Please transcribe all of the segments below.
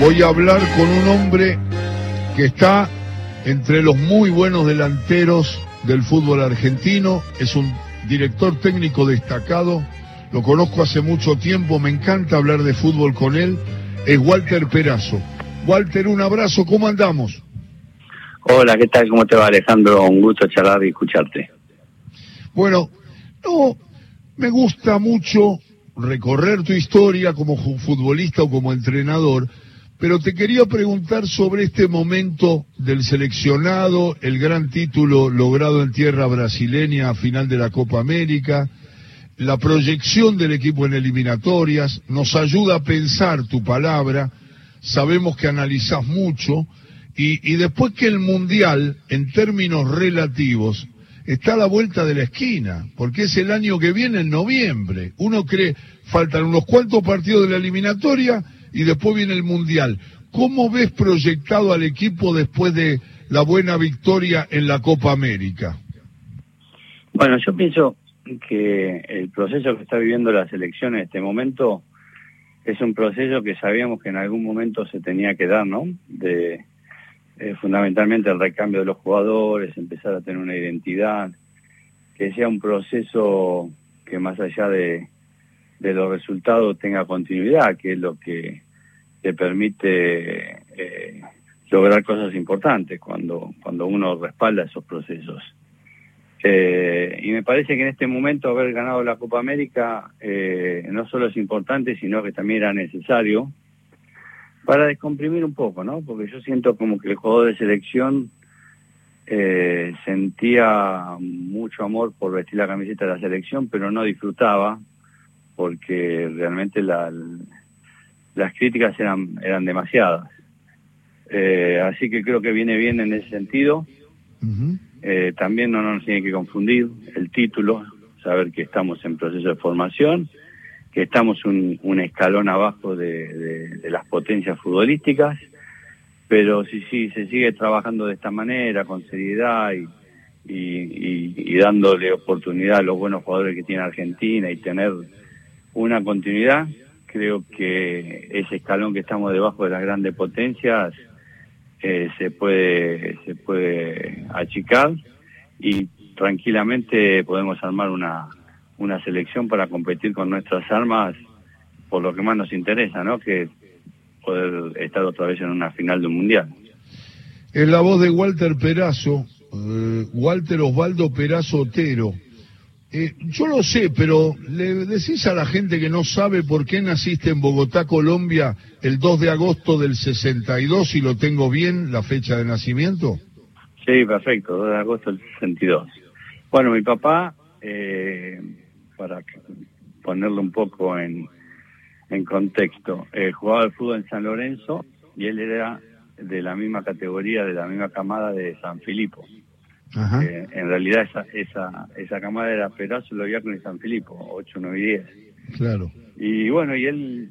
voy a hablar con un hombre que está entre los muy buenos delanteros del fútbol argentino, es un director técnico destacado, lo conozco hace mucho tiempo, me encanta hablar de fútbol con él, es Walter Perazo. Walter, un abrazo, ¿cómo andamos? Hola, ¿qué tal? ¿Cómo te va Alejandro? Un gusto charlar y escucharte. Bueno, no, me gusta mucho recorrer tu historia como futbolista o como entrenador, pero te quería preguntar sobre este momento del seleccionado, el gran título logrado en tierra brasileña a final de la Copa América, la proyección del equipo en eliminatorias, nos ayuda a pensar tu palabra, sabemos que analizás mucho, y, y después que el Mundial, en términos relativos, está a la vuelta de la esquina, porque es el año que viene, en noviembre. Uno cree, faltan unos cuantos partidos de la eliminatoria, y después viene el Mundial. ¿Cómo ves proyectado al equipo después de la buena victoria en la Copa América? Bueno, yo pienso que el proceso que está viviendo la selección en este momento es un proceso que sabíamos que en algún momento se tenía que dar, ¿no? De eh, fundamentalmente el recambio de los jugadores, empezar a tener una identidad, que sea un proceso que más allá de, de los resultados tenga continuidad, que es lo que te permite eh, lograr cosas importantes cuando, cuando uno respalda esos procesos. Eh, y me parece que en este momento haber ganado la Copa América eh, no solo es importante, sino que también era necesario para descomprimir un poco, ¿no? Porque yo siento como que el jugador de selección eh, sentía mucho amor por vestir la camiseta de la selección, pero no disfrutaba porque realmente la, las críticas eran, eran demasiadas. Eh, así que creo que viene bien en ese sentido. eh, también no nos tiene que confundir el título, saber que estamos en proceso de formación, que estamos un, un escalón abajo de, de, de, las potencias futbolísticas, pero si sí, se sigue trabajando de esta manera, con seriedad y, y, y, y dándole oportunidad a los buenos jugadores que tiene Argentina y tener una continuidad. Creo que ese escalón que estamos debajo de las grandes potencias eh, se puede se puede achicar y tranquilamente podemos armar una una selección para competir con nuestras armas por lo que más nos interesa, ¿no? Que poder estar otra vez en una final de un mundial. Es la voz de Walter Perazo, eh, Walter Osvaldo Perazo Otero. Eh, yo lo sé, pero le decís a la gente que no sabe por qué naciste en Bogotá, Colombia, el 2 de agosto del 62, si lo tengo bien, la fecha de nacimiento. Sí, perfecto, 2 de agosto del 62. Bueno, mi papá, eh, para ponerlo un poco en, en contexto, eh, jugaba al fútbol en San Lorenzo y él era de la misma categoría, de la misma camada de San Filipo. Eh, en realidad esa, esa, esa camada era Perazo, lo había con San Filipo, 8, 9 y 10. Claro. Y bueno, y él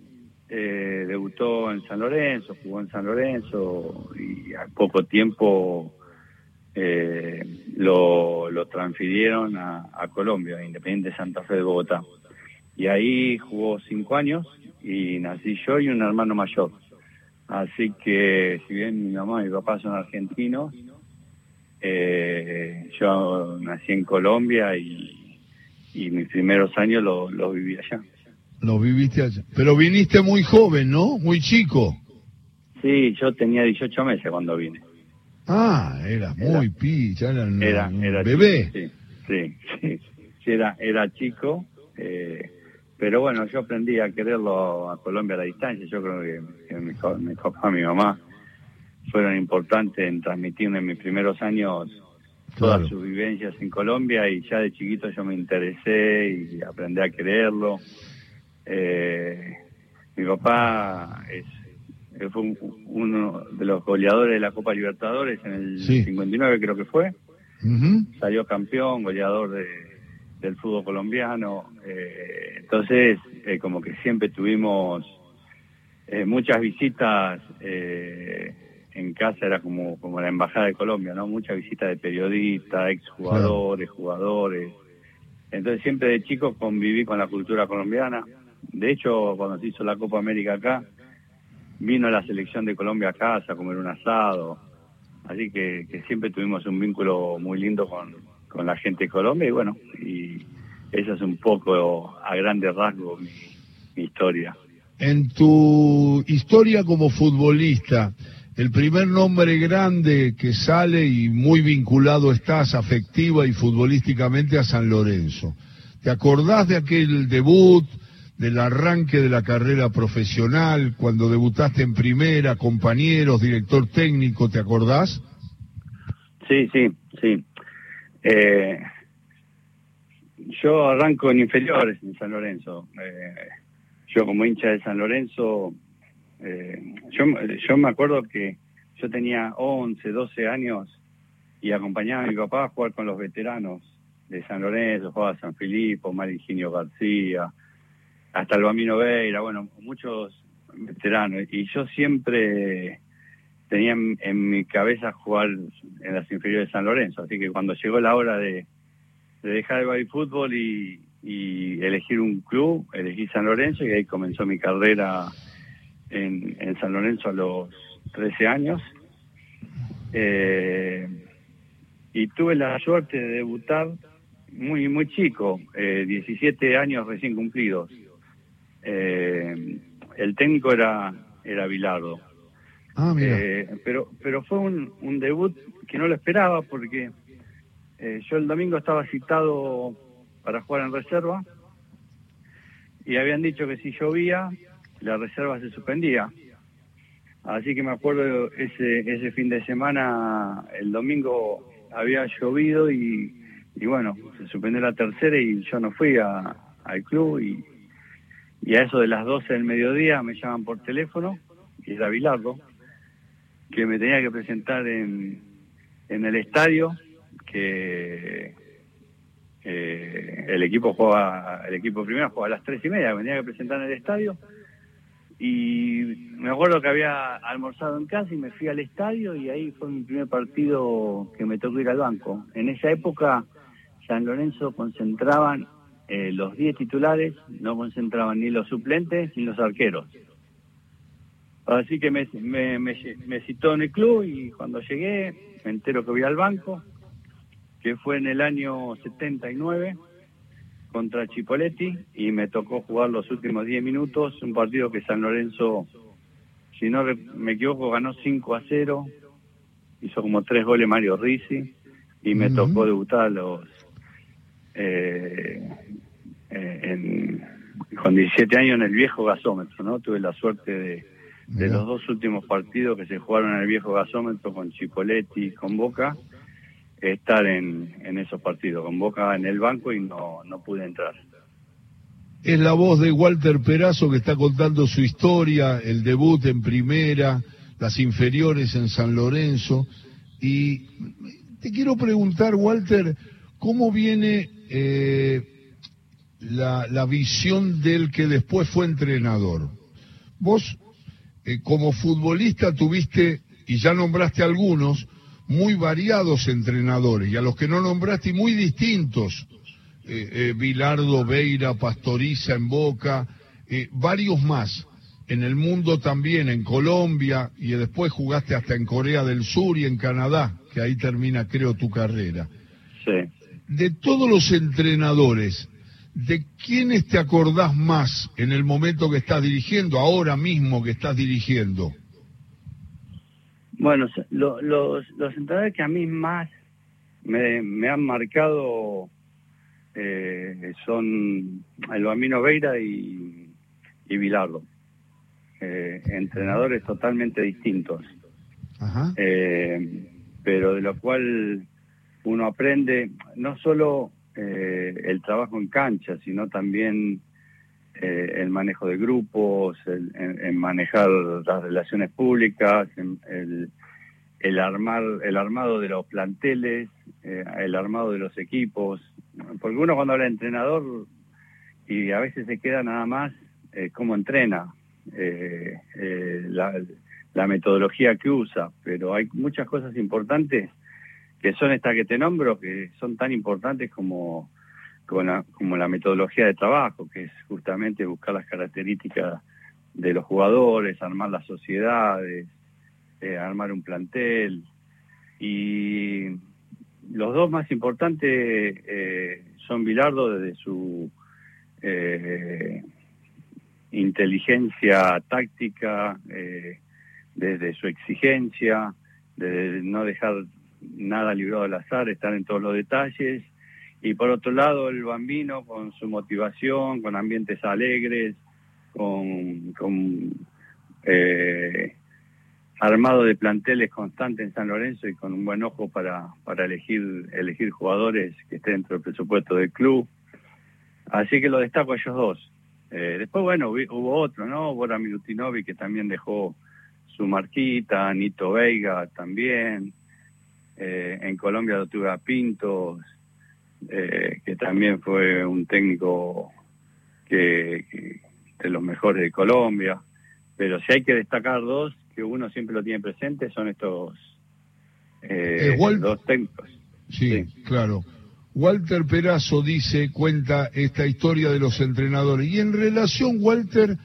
eh, debutó en San Lorenzo, jugó en San Lorenzo y a poco tiempo eh, lo, lo transfirieron a, a Colombia, Independiente Santa Fe de Bogotá. Y ahí jugó cinco años y nací yo y un hermano mayor. Así que si bien mi mamá y mi papá son argentinos, eh, yo nací en Colombia y, y mis primeros años los lo viví allá. Lo viviste allá. Pero viniste muy joven, ¿no? Muy chico. Sí, yo tenía 18 meses cuando vine. Ah, era muy picha, era, era, era bebé. Chico, sí, sí, sí, era, era chico. Eh, pero bueno, yo aprendí a quererlo a Colombia a la distancia. Yo creo que, que mi papá, mi mamá fueron importantes en transmitirme en mis primeros años todas Claro. sus vivencias en Colombia y ya de chiquito yo me interesé y aprendí a quererlo. Eh, mi papá es, fue un- uno de los goleadores de la Copa Libertadores en el Sí. 59 creo que fue. Salió campeón, goleador de, del fútbol colombiano. Eh, entonces, eh, como que siempre tuvimos eh, muchas visitas eh, casa, era como, como la Embajada de Colombia, ¿no? Muchas visitas de periodistas, exjugadores, jugadores. Entonces, siempre de chico conviví con la cultura colombiana. De hecho, cuando se hizo la Copa América acá, vino la selección de Colombia a casa a comer un asado. Así que, siempre tuvimos un vínculo muy lindo con, con, la gente de Colombia y bueno, y esa es un poco a grandes rasgos mi historia. En tu historia como futbolista, el primer nombre grande que sale y muy vinculado estás afectiva y futbolísticamente a San Lorenzo. ¿Te acordás de aquel debut, del arranque de la carrera profesional, cuando debutaste en primera, compañeros, director técnico, ¿te acordás? Sí, sí, sí. Eh, yo arranco en inferiores en San Lorenzo. Eh, yo como hincha de San Lorenzo eh, yo, yo me acuerdo que yo tenía 11, 12 años y acompañaba a mi papá a jugar con los veteranos de San Lorenzo, jugaba San Filipo, Mariginio García, hasta el Bambino Veira, bueno, muchos veteranos. Y yo siempre tenía en, mi cabeza jugar en las inferiores de San Lorenzo, así que cuando llegó la hora de, dejar el baile fútbol y elegir un club, elegí San Lorenzo y ahí comenzó mi carrera en, San Lorenzo a los 13 años. Eh, y tuve la suerte de debutar muy muy chico, 17 eh, años recién cumplidos. Eh, el técnico era era Bilardo. Ah, pero pero fue un, un, debut que no lo esperaba porque yo el domingo estaba citado para jugar en reserva y habían dicho que si llovía la reserva se suspendía. Así que me acuerdo ese, ese fin de semana, el domingo había llovido y, y bueno, se suspendió la tercera y yo no fui a, al club y, y a eso de las 12 del mediodía me llaman por teléfono y era Bilardo, que me tenía que presentar en, en el estadio, que eh, el equipo juega, el equipo primero juega a las tres y media, me tenía que presentar en el estadio y me acuerdo que había almorzado en casa y me fui al estadio y ahí fue mi primer partido que me tocó ir al banco. En esa época San Lorenzo concentraban eh, los 10 titulares, no concentraban ni los suplentes ni los arqueros. Así que me, me, me, citó en el club y cuando llegué me entero que voy al banco, que fue en el año 79 contra Chipoletti y me tocó jugar los últimos 10 minutos, un partido que San Lorenzo, si no me equivoco, ganó 5 a 0, hizo como tres goles Mario Risi y me tocó debutar los eh, eh, con 17 años en el viejo gasómetro, ¿no? Tuve la suerte de, de los dos últimos partidos que se jugaron en el viejo gasómetro con Chipoletti y con Boca estar en, en esos partidos. Con Boca en el banco y no, no pude entrar. Es la voz de Walter Perazo que está contando su historia, el debut en primera, las inferiores en San Lorenzo. Y te quiero preguntar, Walter, ¿cómo viene eh, la, la, visión del que después fue entrenador? Vos, eh, como futbolista, tuviste, y ya nombraste algunos, muy variados entrenadores y a los que no nombraste muy distintos. Eh, eh, Bilardo, Beira, Pastoriza en Boca, eh, varios más. En el mundo también, en Colombia, y después jugaste hasta en Corea del Sur y en Canadá, que ahí termina, creo, tu carrera. Sí. De todos los entrenadores, ¿de quiénes te acordás más en el momento que estás dirigiendo, ahora mismo que estás dirigiendo? Bueno, los, los entrenadores que a mí más me, han marcado eh, son el Bambino Veira y, y Bilardo. Eh, entrenadores totalmente distintos. Eh, pero de lo cual uno aprende no solo el trabajo en cancha, sino también eh, el manejo de grupos, el, en, manejar las relaciones públicas, el, el, armar, el armado de los planteles, eh, el armado de los equipos. Porque uno cuando habla de entrenador y a veces se queda nada más eh, cómo entrena, la, la metodología que usa, pero hay muchas cosas importantes que son estas que te nombro, que son tan importantes como como la, como la metodología de trabajo, que es justamente buscar las características de los jugadores, armar las sociedades, eh, armar un plantel. Y los dos más importantes eh, son Bilardo desde su eh, inteligencia táctica, desde su exigencia, de no dejar nada librado al azar, estar en todos los detalles. Y por otro lado, el bambino con su motivación, con ambientes alegres, con, con eh, armado de planteles constantes en San Lorenzo y con un buen ojo para, para elegir, elegir jugadores que estén dentro del presupuesto del club. Así que lo destaco a ellos dos. Eh, después, bueno, hubo otro, ¿no? Bora Milutinovi que también dejó su marquita, Nito Veiga también. Eh, en Colombia lo tuve a Pintos, eh, que también fue un técnico que, de los mejores de Colombia. Pero si hay que destacar dos, que uno siempre lo tiene presente, son estos eh, dos técnicos. Sí, claro. Walter Perazo dice, cuenta esta historia de los entrenadores. Y en relación, Walter,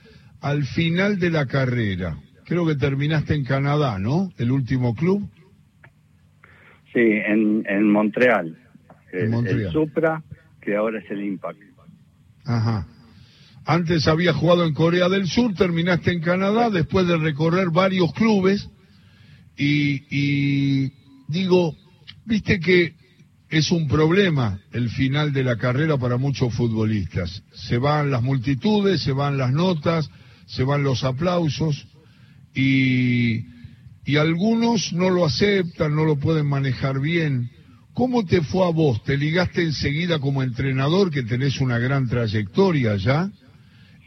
al final de la carrera, creo que terminaste en Canadá, ¿no? El último club. Sí, en, en Montreal. El, Supra, que ahora es el Impact. Ajá. Antes había jugado en Corea del Sur, terminaste en Canadá después de recorrer varios clubes y, y digo, viste que es un problema el final de la carrera para muchos futbolistas. Se van las multitudes, se van las notas, se van los aplausos y, y algunos no lo aceptan, no lo pueden manejar bien. ¿Cómo te fue a vos? ¿Te ligaste enseguida como entrenador, que tenés una gran trayectoria ya?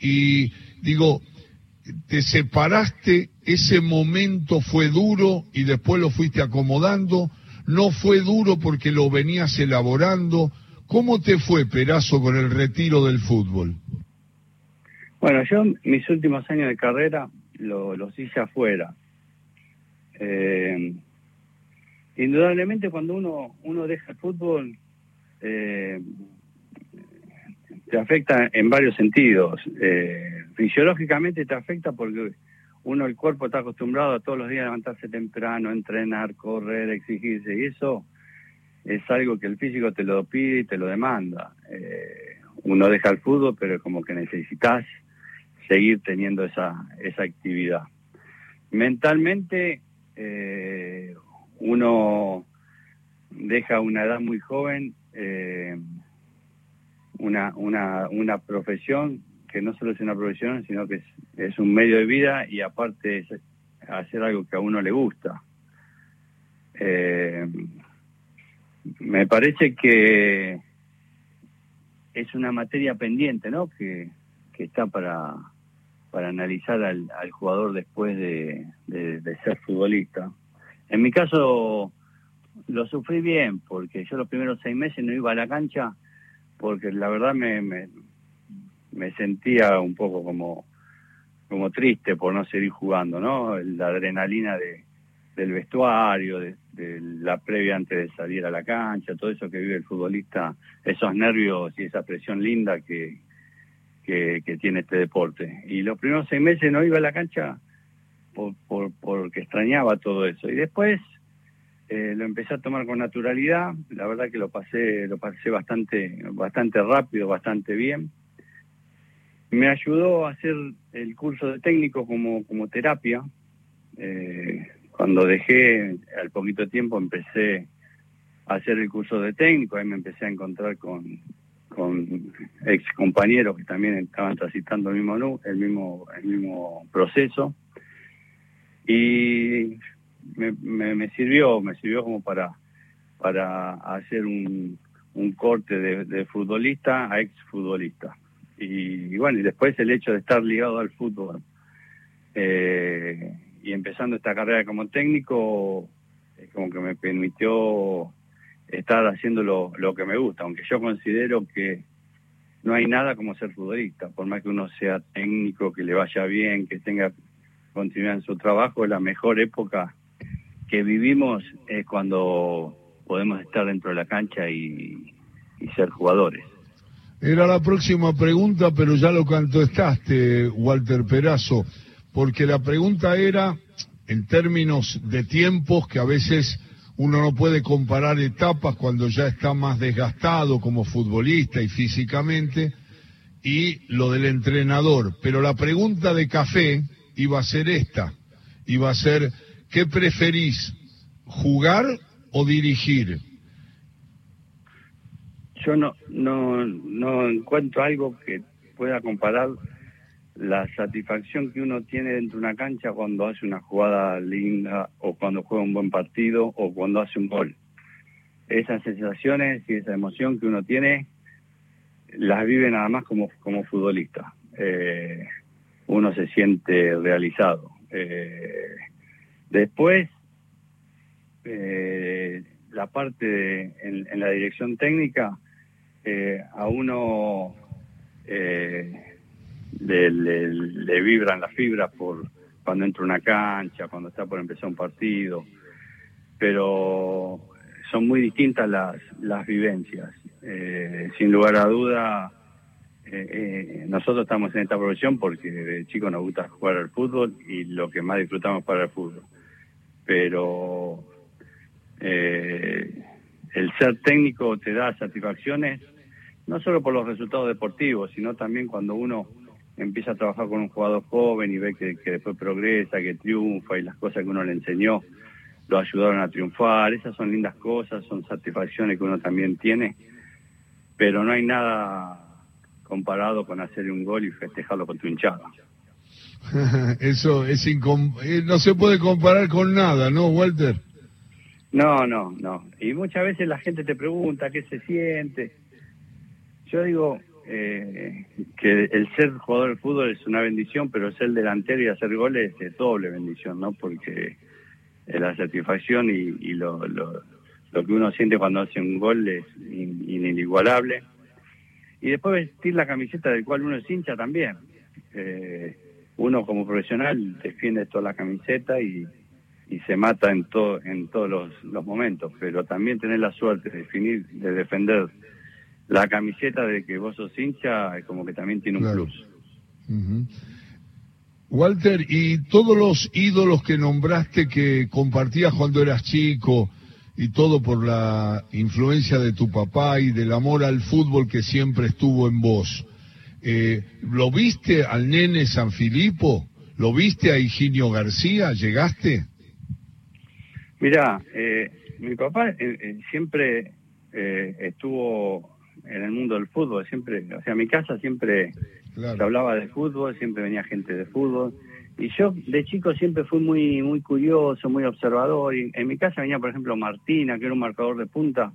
Y digo, ¿te separaste? ¿Ese momento fue duro y después lo fuiste acomodando? ¿No fue duro porque lo venías elaborando? ¿Cómo te fue, Perazo, con el retiro del fútbol? Bueno, yo mis últimos años de carrera los hice afuera. Eh, indudablemente cuando uno, uno deja el fútbol, eh, te afecta en varios sentidos. Eh, fisiológicamente te afecta porque uno, el cuerpo está acostumbrado a todos los días levantarse temprano, entrenar, correr, exigirse, y eso es algo que el físico te lo pide y te lo demanda. Eh, uno deja el fútbol, pero como que necesitas seguir teniendo esa, esa actividad. Mentalmente, uno deja una edad muy joven eh, una, una, una profesión que no solo es una profesión, sino que es, un medio de vida y aparte es hacer algo que a uno le gusta. Eh, me parece que es una materia pendiente, ¿no? Que, que está para, para analizar al, al jugador después de, de, ser futbolista. En mi caso lo sufrí bien, porque yo los primeros seis meses no iba a la cancha, porque la verdad me, me, sentía un poco como, como triste por no seguir jugando, ¿no? La adrenalina de, del vestuario, de, de, la previa antes de salir a la cancha, todo eso que vive el futbolista, esos nervios y esa presión linda que, que, tiene este deporte. Y los primeros seis meses no iba a la cancha por, por, porque extrañaba todo eso. Y después eh, lo empecé a tomar con naturalidad. La verdad que lo pasé, lo pasé bastante, bastante rápido, bastante bien. Me ayudó a hacer el curso de técnico como, como terapia. Eh, cuando dejé, al poquito tiempo empecé a hacer el curso de técnico, ahí me empecé a encontrar con, con ex compañeros que también estaban transitando el mismo el mismo el mismo proceso y me, me, sirvió me sirvió como para para hacer un, un corte de, futbolista a ex futbolista y, bueno y después el hecho de estar ligado al fútbol eh, y empezando esta carrera como técnico es como que me permitió estar haciendo lo, que me gusta, aunque yo considero que no hay nada como ser futbolista, por más que uno sea técnico, que le vaya bien, que tenga continuidad en su trabajo, la mejor época que vivimos es cuando podemos estar dentro de la cancha y, ser jugadores. Era la próxima pregunta, pero ya lo contestaste, Walter Perazo, porque la pregunta era, en términos de tiempos, que a veces uno no puede comparar etapas cuando ya está más desgastado como futbolista y físicamente, y lo del entrenador. Pero la pregunta de café iba a ser esta, iba a ser, ¿qué preferís, jugar o dirigir? Yo no, no, no encuentro algo que pueda comparar la satisfacción que uno tiene dentro de una cancha cuando hace una jugada linda o cuando juega un buen partido o cuando hace un gol. Esas sensaciones y esa emoción que uno tiene las vive nada más como, como futbolista. Eh, uno se siente realizado. Eh, después, eh, la parte en, la dirección técnica, a uno le, le, vibran las fibras por cuando entra una cancha, cuando está por empezar un partido, pero son muy distintas las, las vivencias. Eh, sin lugar a duda, eh, eh, nosotros estamos en esta profesión porque de chico nos gusta jugar al fútbol y lo que más disfrutamos para el fútbol. Pero el ser técnico te da satisfacciones, no solo por los resultados deportivos, sino también cuando uno empieza a trabajar con un jugador joven y ve que, después progresa, que triunfa y las cosas que uno le enseñó lo ayudaron a triunfar. Esas son lindas cosas, son satisfacciones que uno también tiene, pero no hay nada comparado con hacer un gol y festejarlo con tu hinchada. Eso es eh, no se puede comparar con nada, ¿no, Walter? No, no, no. Y muchas veces la gente te pregunta qué se siente. Yo digo, eh, que el ser jugador de fútbol es una bendición, pero ser delantero y hacer goles es doble bendición, ¿no? Porque la satisfacción y, lo, lo, que uno siente cuando hace un gol es inigualable. Y después vestir la camiseta del cual uno es hincha también. Eh, uno como profesional defiende toda la camiseta y, y se mata en, todo, en todos los, los momentos, pero también tener la suerte de, definir, de defender la camiseta de que vos sos hincha como que también tiene un plus. Walter, y todos los ídolos que nombraste que compartías cuando eras chico y todo por la influencia de tu papá y del amor al fútbol que siempre estuvo en vos, eh, ¿lo viste al nene San Filipo? ¿Lo viste a Higinio García? ¿Llegaste? Mira, eh, mi papá eh, siempre estuvo en el mundo del fútbol, siempre, o sea, mi casa siempre se hablaba de fútbol, siempre venía gente de fútbol. Y yo de chico siempre fui muy muy curioso, muy observador. Y en mi casa venía, por ejemplo, Martina, que era un marcador de punta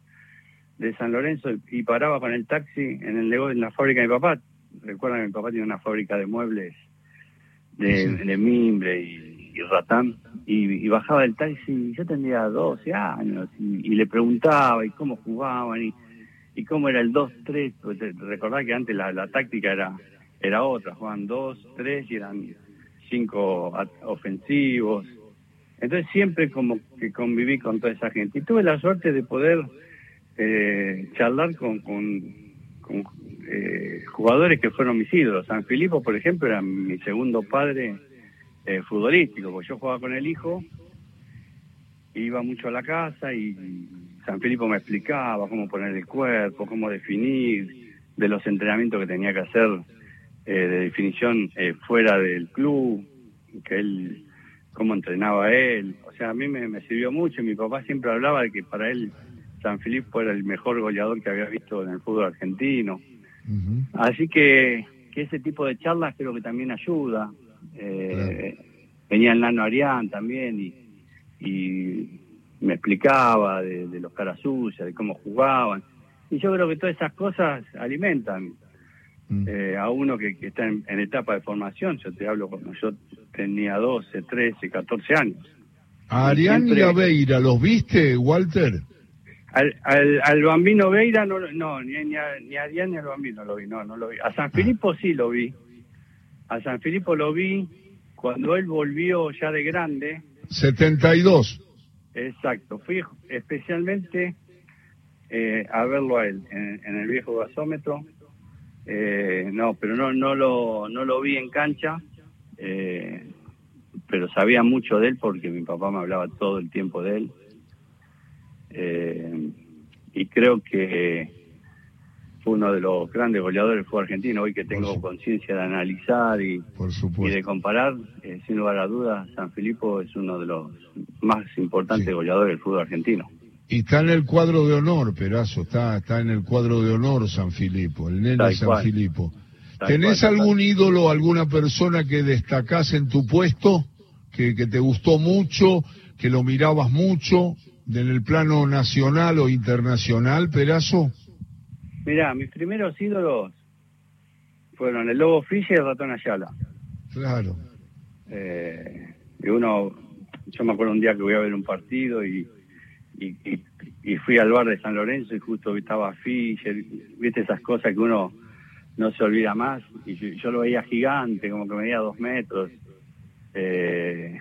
de San Lorenzo, y paraba con el taxi en el en la fábrica de mi papá. Recuerdan que mi papá tiene una fábrica de muebles de, mimbre y, ratán. Y, bajaba del taxi, yo tendría 12 años, y, y le preguntaba y cómo jugaban. Y, y cómo era el 2-3, pues, eh, recordad que antes la, táctica era era otra, jugaban 2-3 y eran 5 ofensivos. Entonces siempre como que conviví con toda esa gente. Y tuve la suerte de poder eh, charlar con, con, eh, jugadores que fueron mis ídolos. San Filipo, por ejemplo, era mi segundo padre futbolístico, porque yo jugaba con el hijo, iba mucho a la casa y San Filipo me explicaba cómo poner el cuerpo, cómo definir, de los entrenamientos que tenía que hacer eh, de definición eh, fuera del club, que él, cómo entrenaba él. O sea, a mí me, sirvió mucho. Mi papá siempre hablaba de que para él San Filipo era el mejor goleador que había visto en el fútbol argentino. Así que, que ese tipo de charlas creo que también ayuda. Eh, venía el Nano Arián también y, y me explicaba de, los caras sucias, de cómo jugaban. Y yo creo que todas esas cosas alimentan. Eh, a uno que, está en, etapa de formación. Yo te hablo cuando yo tenía 12, 13, 14 años. ¿A Arián y a Beira los viste, Walter? Al, al, Bambino Beira no, no ni, ni, a, ni a Arián ni al Bambino lo vi, no, no lo vi. A San Filipo sí lo vi. A San Filipo lo vi cuando él volvió ya de grande. 72. Exacto, fui especialmente eh, a verlo a él en, el viejo gasómetro Eh, no, pero no, no, lo, no lo vi en cancha, eh, pero sabía mucho de él porque mi papá me hablaba todo el tiempo de él. Eh, y creo que fue uno de los grandes goleadores del fútbol argentino. Hoy que tengo conciencia de analizar y, y de comparar, eh, sin lugar a dudas, San Filipo es uno de los más importantes goleadores del fútbol argentino. Y está en el cuadro de honor, Perazo, está, está en el cuadro de honor San Filipo, el nene San Filipo. ¿Tenés algún ídolo, alguna persona que destacás en tu puesto, que, que te gustó mucho, que lo mirabas mucho, en el plano nacional o internacional, Perazo? Mirá, mis primeros ídolos fueron el Lobo Fischer y el Ratón Ayala. Claro. Eh, y uno, yo me acuerdo un día que voy a ver un partido y, y, fui al bar de San Lorenzo y justo estaba Fischer, viste esas cosas que uno no se olvida más. Y yo, lo veía gigante, como que medía dos metros. Eh,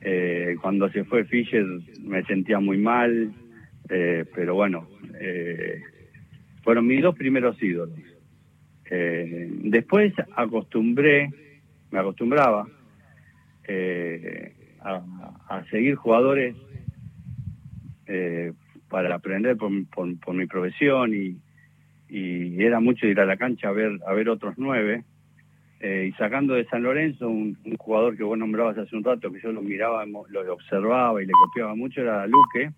eh, cuando se fue Fischer me sentía muy mal, eh, pero bueno, eh, fueron mis dos primeros ídolos. Eh, después acostumbré, me acostumbraba eh, a, seguir jugadores eh, para aprender por, por, mi profesión y, era mucho ir a la cancha a ver a ver otros nueve y sacando de San Lorenzo un, jugador que vos nombrabas hace un rato que yo lo miraba lo observaba y le copiaba mucho era Luque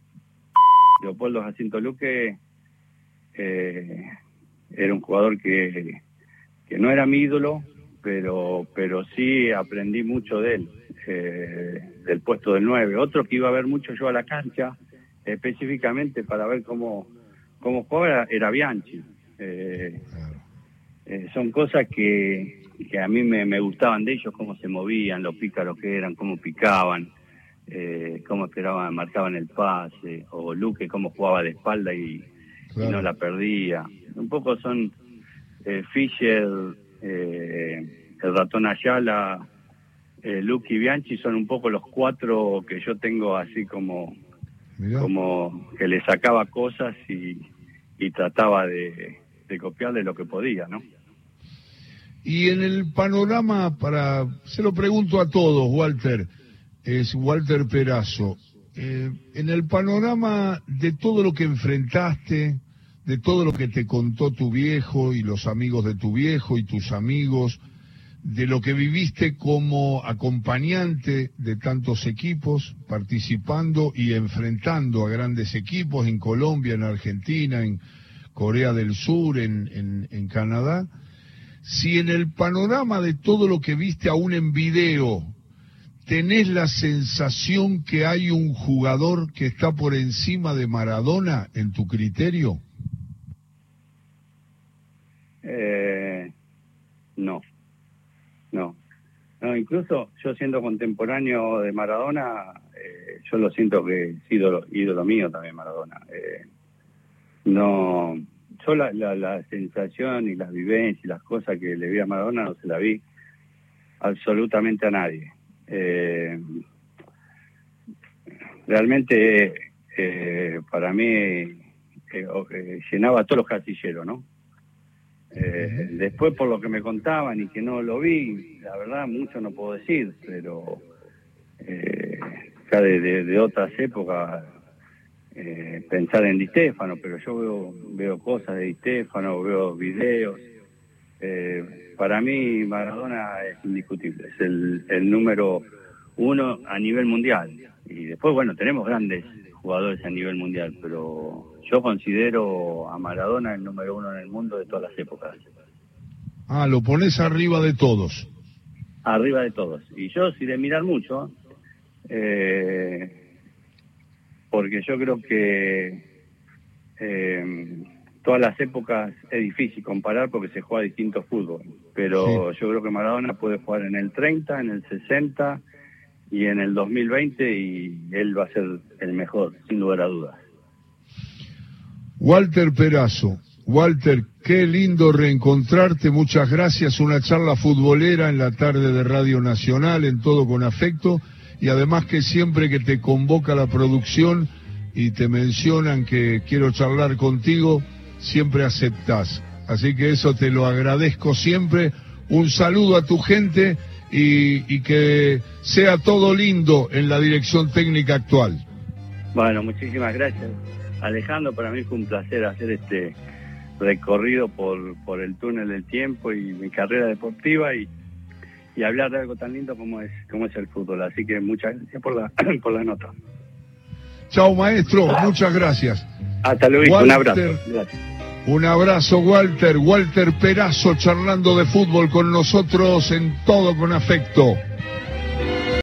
Leopoldo Jacinto Luque eh, era un jugador que, que no era mi ídolo, pero, pero sí aprendí mucho de él, eh, del puesto del 9. Otro que iba a ver mucho yo a la cancha, específicamente para ver cómo, cómo jugaba, era Bianchi. Eh, eh, son cosas que, que a mí me, me, gustaban de ellos, cómo se movían, los pícaros que eran, cómo picaban, eh, cómo esperaban, marcaban el pase, o Luque cómo jugaba de espalda y, y no la perdía. Un poco son Fischer, el ratón Ayala, Luke y Bianchi son un poco los cuatro que yo tengo así como, como que le sacaba cosas y, y trataba de, de copiarle lo que podía, ¿no? Y en el panorama, para, se lo pregunto a todos, Walter, es Walter Perazo, eh, en el panorama de todo lo que enfrentaste, de todo lo que te contó tu viejo y los amigos de tu viejo y tus amigos, de lo que viviste como acompañante de tantos equipos, participando y enfrentando a grandes equipos en Colombia, en Argentina, en Corea del Sur, en, en Canadá, si en el panorama de todo lo que viste aún en video, tenés la sensación que hay un jugador que está por encima de Maradona en tu criterio? Eh, no, no. No, incluso yo siendo contemporáneo de Maradona, eh, yo lo siento que es ídolo, ídolo mío también Maradona. Eh, no, yo la, la, sensación y las vivencias y las cosas que le vi a Maradona no se la vi absolutamente a nadie. Eh, realmente para mí llenaba todos los casilleros, ¿no? Eh, después, por lo que me contaban y que no lo vi, la verdad, mucho no puedo decir, pero eh, ya de, otras épocas, eh, pensar en Di Stefano, pero yo veo, veo cosas de Di Stefano, veo videos. Para mí, Maradona es indiscutible, es el número uno a nivel mundial. Y después, bueno, tenemos grandes jugadores a nivel mundial, pero yo considero a Maradona el número uno en el mundo de todas las épocas. Ah, lo pones arriba de todos. Arriba de todos. Y yo sí de mirar mucho, eh, porque yo creo que eh, todas las épocas es difícil comparar porque se juega distinto fútbol. Pero yo creo que Maradona puede jugar en el 30, en el 60 y en el 2020 y él va a ser el mejor, sin lugar a dudas. Walter Perazo. Walter, qué lindo reencontrarte, muchas gracias, una charla futbolera en la tarde de Radio Nacional, en todo con afecto, y además que siempre que te convoca la producción y te mencionan que quiero charlar contigo, siempre aceptás. Así que eso te lo agradezco siempre. Un saludo a tu gente y, y que sea todo lindo en la dirección técnica actual. Bueno, muchísimas gracias. Alejandro, para mí fue un placer hacer este recorrido por, por el túnel del tiempo y mi carrera deportiva y, y hablar de algo tan lindo como es, como es el fútbol. Así que muchas gracias por la, por la nota. Chao, maestro. Muchas gracias. Hasta luego. Un abrazo. Gracias. Un abrazo, Walter. Walter Perazo charlando de fútbol con nosotros en todo con afecto.